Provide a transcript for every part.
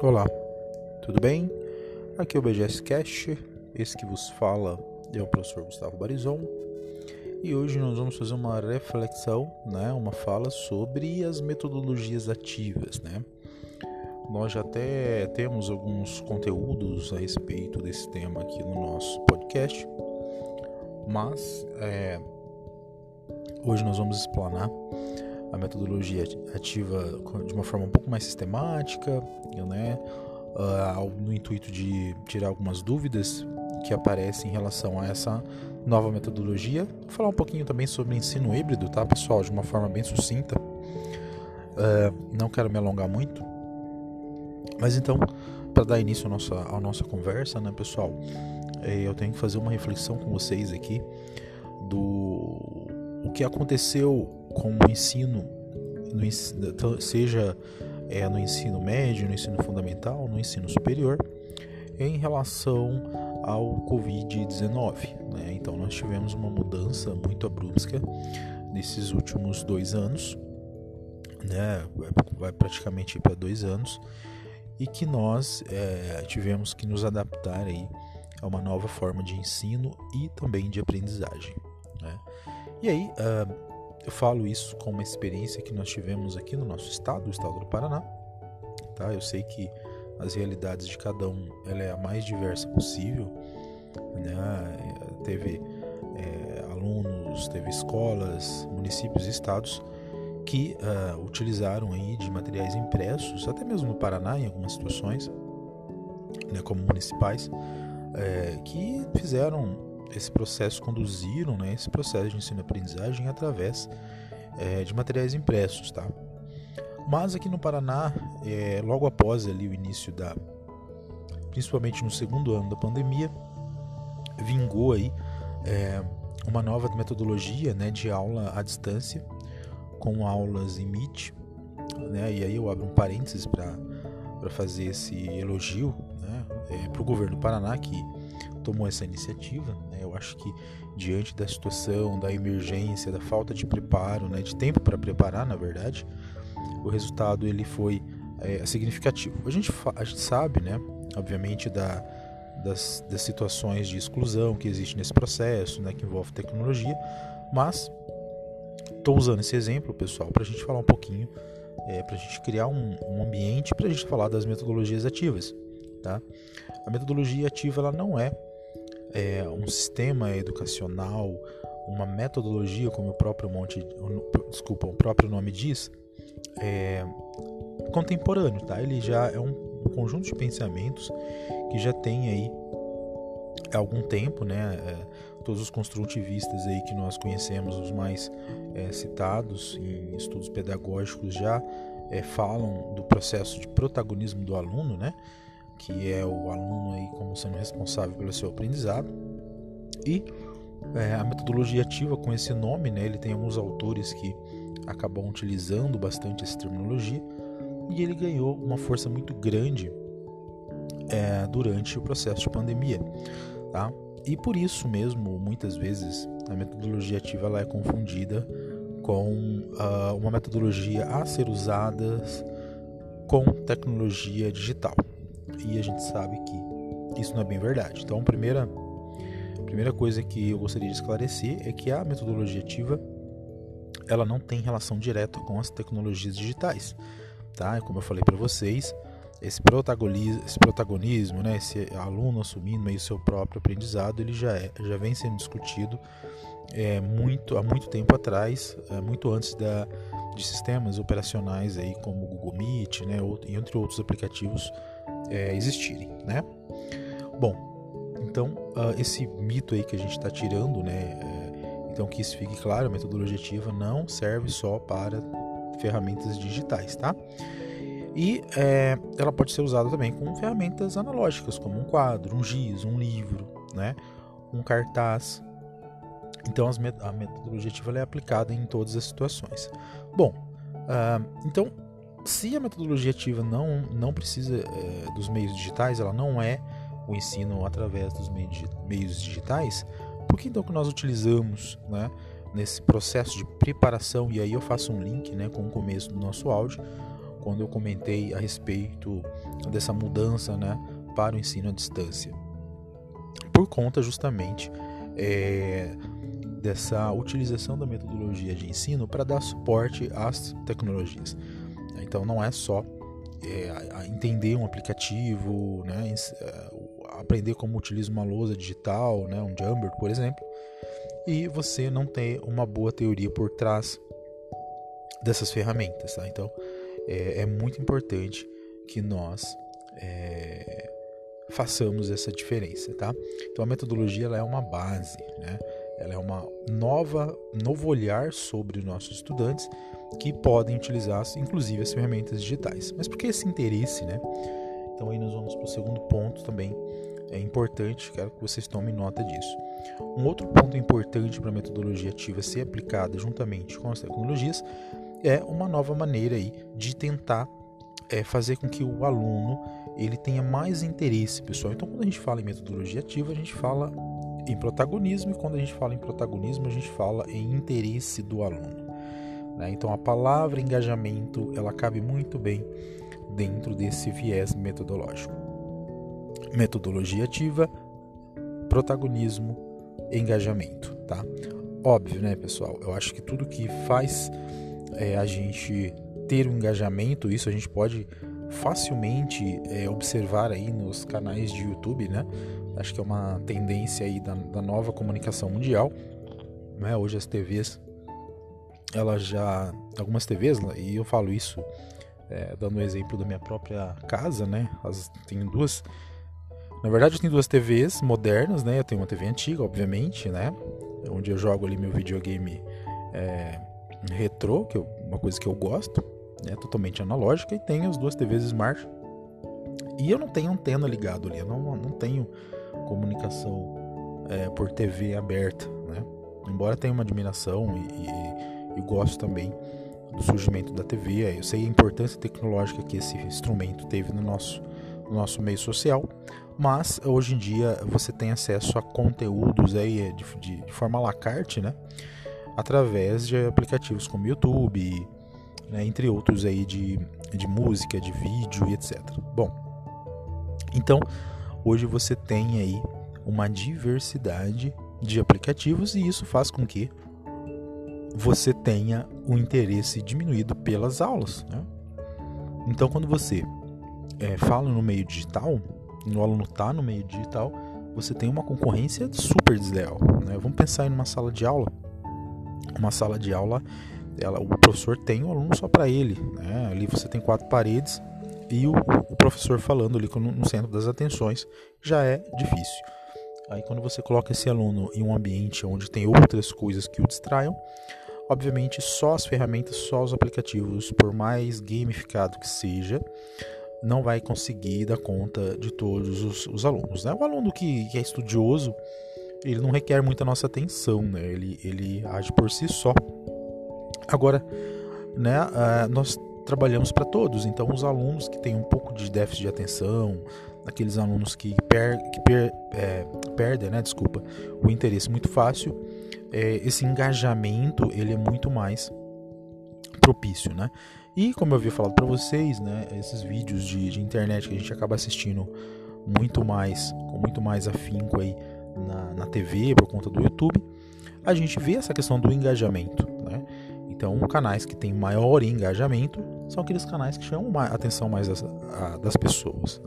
Olá, tudo bem? Aqui é o BGS Cash, esse que vos fala é o professor Gustavo Barizon e hoje nós vamos fazer uma reflexão, né, uma fala sobre as metodologias ativas, né? Nós já até temos alguns conteúdos a respeito desse tema aqui no nosso podcast, mas é, hoje nós vamos explanar metodologia ativa de uma forma um pouco mais sistemática, né, uh, no intuito de tirar algumas dúvidas que aparecem em relação a essa nova metodologia. Vou falar um pouquinho também sobre ensino híbrido, tá, pessoal, de uma forma bem sucinta. Uh, não quero me alongar muito, mas então, para dar início à nossa, à nossa conversa, né, pessoal, eh, eu tenho que fazer uma reflexão com vocês aqui do o que aconteceu com o ensino, no, seja é, no ensino médio, no ensino fundamental, no ensino superior, em relação ao Covid-19. Né? Então, nós tivemos uma mudança muito abrupta nesses últimos dois anos, né? vai praticamente para dois anos, e que nós é, tivemos que nos adaptar aí a uma nova forma de ensino e também de aprendizagem. Né? E aí, uh, eu falo isso com uma experiência que nós tivemos aqui no nosso estado, o estado do Paraná. Tá? Eu sei que as realidades de cada um ela é a mais diversa possível. Né? Teve é, alunos, teve escolas, municípios e estados que uh, utilizaram aí de materiais impressos, até mesmo no Paraná em algumas situações, né, como municipais, é, que fizeram esse processo conduziram né, esse processo de ensino-aprendizagem através é, de materiais impressos, tá? Mas aqui no Paraná, é, logo após ali o início da, principalmente no segundo ano da pandemia, vingou aí é, uma nova metodologia, né, de aula à distância, com aulas em Meet, né? E aí eu abro um parênteses para fazer esse elogio, né, é, para o governo do Paraná que tomou essa iniciativa. Né? Eu acho que diante da situação, da emergência, da falta de preparo, né, de tempo para preparar, na verdade, o resultado ele foi é, significativo. A gente, a gente sabe, né, obviamente, da, das, das situações de exclusão que existe nesse processo, né, que envolve tecnologia, mas estou usando esse exemplo, pessoal, para a gente falar um pouquinho, é, para a gente criar um, um ambiente para a gente falar das metodologias ativas. Tá? A metodologia ativa ela não é é, um sistema educacional, uma metodologia, como o próprio monte, desculpa, o próprio nome diz, é, contemporâneo, tá? Ele já é um, conjunto de pensamentos que já tem aí há algum tempo, né? É, todos os construtivistas aí que nós conhecemos, os mais é, citados em estudos pedagógicos já é, falam do processo de protagonismo do aluno, né? Que é o aluno aí como sendo responsável pelo seu aprendizado. E é, a metodologia ativa com esse nome, né, ele tem alguns autores que acabam utilizando bastante essa terminologia e ele ganhou uma força muito grande é, durante o processo de pandemia, tá? E por isso mesmo, muitas vezes, a metodologia ativa ela é confundida com uh, uma metodologia a ser usada com tecnologia digital e a gente sabe que isso não é bem verdade. Então, a primeira, a primeira coisa que eu gostaria de esclarecer é que a metodologia ativa ela não tem relação direta com as tecnologias digitais, tá? Como eu falei para vocês, esse protagonismo, esse protagonismo, né, esse aluno assumindo meio seu próprio aprendizado, ele já é, já vem sendo discutido é, muito há muito tempo atrás, é, muito antes da, de sistemas operacionais aí como o Google Meet, né, e entre outros aplicativos é, existirem, né? Bom, então uh, esse mito aí que a gente está tirando, né? É, então que isso fique claro, a metodologia ativa não serve só para ferramentas digitais, tá? E é, ela pode ser usada também com ferramentas analógicas, como um quadro, um giz, um livro, né? um cartaz. Então a metodologia ativa é aplicada em todas as situações. Bom, uh, então se a metodologia ativa não, não precisa é, dos meios digitais, ela não é o ensino através dos meios digitais, por que então que nós utilizamos né, nesse processo de preparação, e aí eu faço um link né, com o começo do nosso áudio, quando eu comentei a respeito dessa mudança né, para o ensino à distância. Por conta justamente é, dessa utilização da metodologia de ensino para dar suporte às tecnologias. Então não é só é, entender um aplicativo, né, é, aprender como utiliza uma lousa digital, né, um Jumper, por exemplo, e você não ter uma boa teoria por trás dessas ferramentas. Tá? Então é, é, muito importante que nós é, façamos essa diferença. Tá? Então a metodologia é uma base, né? Ela é uma nova novo olhar sobre os nossos estudantes que podem utilizar inclusive as ferramentas digitais. Mas por que esse interesse, né? Então aí nós vamos para o segundo ponto também. É importante, quero que vocês tomem nota disso. Um outro ponto importante para a metodologia ativa ser aplicada juntamente com as tecnologias é uma nova maneira aí de tentar é, fazer com que o aluno ele tenha mais interesse, pessoal. Então, quando a gente fala em metodologia ativa, a gente fala em protagonismo, e quando a gente fala em protagonismo, a gente fala em interesse do aluno. Né? Então, a palavra engajamento ela cabe muito bem dentro desse viés metodológico. Metodologia ativa, protagonismo, engajamento, tá? Óbvio, né, pessoal? Eu acho que tudo que faz é, a gente ter um engajamento, isso a gente pode facilmente é, observar aí nos canais de YouTube, né? Acho que é uma tendência aí da, da nova comunicação mundial. Né? Hoje as TVs, elas já. Algumas TVs, e eu falo isso é, dando o exemplo da minha própria casa, né? As, tem duas. Na verdade, eu tenho duas TVs modernas, né? Eu tenho uma TV antiga, obviamente, né? Onde eu jogo ali meu videogame é, retrô, que é uma coisa que eu gosto, né? Totalmente analógica, e tenho as duas TVs Smart. E eu não tenho antena ligado ali, eu não, não tenho comunicação é, por TV aberta, né? Embora tenha uma admiração e, e, e gosto também do surgimento da TV, eu sei a importância tecnológica que esse instrumento teve no nosso, no nosso meio social, mas hoje em dia você tem acesso a conteúdos aí de, de, de forma à la carte, né? Através de aplicativos como YouTube, né? entre outros aí de, de música, de vídeo e etc. Bom, então hoje você tem aí uma diversidade de aplicativos e isso faz com que você tenha o interesse diminuído pelas aulas. Né? Então, quando você é, fala no meio digital, o aluno está no meio digital, você tem uma concorrência super desleal. Né? Vamos pensar em uma sala de aula. Uma sala de aula, ela, o professor tem o aluno só para ele. Né? Ali você tem quatro paredes e o, o professor falando ali no, centro das atenções já é difícil. Aí quando você coloca esse aluno em um ambiente onde tem outras coisas que o distraiam, obviamente só as ferramentas, só os aplicativos, por mais gamificado que seja, não vai conseguir dar conta de todos os, os alunos. Né? O aluno que, que, é estudioso, ele não requer muita nossa atenção, né? ele, ele age por si só. Agora, né, uh, nós trabalhamos para todos, então os alunos que têm um pouco de déficit de atenção, aqueles alunos que, per, que per, é, perdem, né, desculpa, o interesse muito fácil, é, esse engajamento ele é muito mais propício, né? E como eu havia falado para vocês, né, esses vídeos de, de, internet que a gente acaba assistindo muito mais, com muito mais afinco aí na, na TV por conta do YouTube, a gente vê essa questão do engajamento, né? Então, canais que têm maior engajamento são aqueles canais que chamam a atenção mais das, a, das pessoas.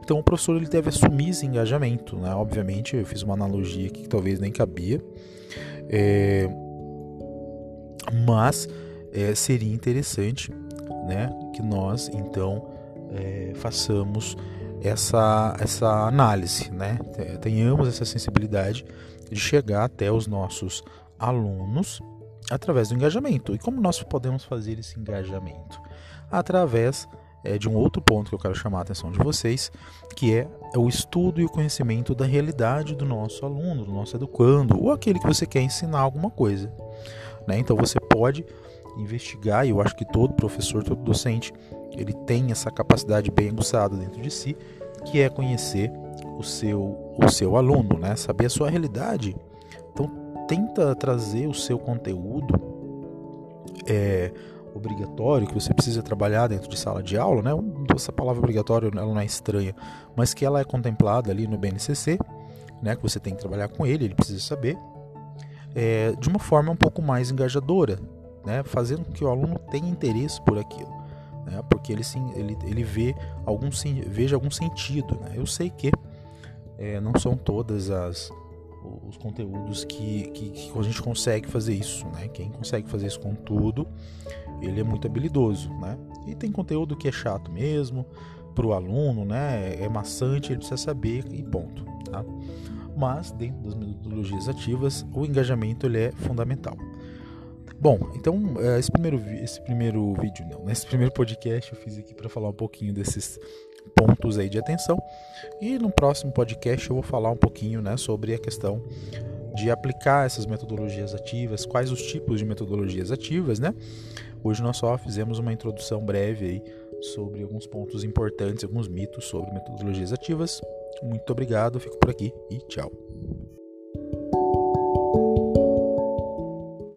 Então, o professor ele deve assumir esse engajamento, né? Obviamente, eu fiz uma analogia aqui que talvez nem cabia, é, mas é, seria interessante, né, que nós então é, façamos essa essa análise, né? Tenhamos essa sensibilidade de chegar até os nossos alunos através do engajamento. E como nós podemos fazer esse engajamento? Através é, de um outro ponto que eu quero chamar a atenção de vocês, que é o estudo e o conhecimento da realidade do nosso aluno, do nosso educando, ou aquele que você quer ensinar alguma coisa. Né? Então você pode investigar, e eu acho que todo professor, todo docente, ele tem essa capacidade bem aguçada dentro de si, que é conhecer o seu, o seu aluno, né? saber a sua realidade. Então tenta trazer o seu conteúdo é, obrigatório que você precisa trabalhar dentro de sala de aula, né? Essa palavra obrigatório ela não é estranha, mas que ela é contemplada ali no BNCC, né? Que você tem que trabalhar com ele, ele precisa saber, é, de uma forma um pouco mais engajadora, né? Fazendo com que o aluno tenha interesse por aquilo, né? Porque ele sim, ele, ele vê algum veja algum sentido, né? Eu sei que é, não são todas as os conteúdos que, que, que, a gente consegue fazer isso, né? Quem consegue fazer isso com tudo, ele é muito habilidoso, né? E tem conteúdo que é chato mesmo, para o aluno, né? É maçante, ele precisa saber e ponto, tá? Mas dentro das metodologias ativas, o engajamento ele é fundamental. Bom, então é, esse primeiro, esse primeiro vídeo, não, né? esse primeiro podcast eu fiz aqui para falar um pouquinho desses pontos aí de atenção. E no próximo podcast eu vou falar um pouquinho né, sobre a questão de aplicar essas metodologias ativas, quais os tipos de metodologias ativas, né? Hoje nós só fizemos uma introdução breve aí sobre alguns pontos importantes, alguns mitos sobre metodologias ativas. Muito obrigado, fico por aqui e tchau.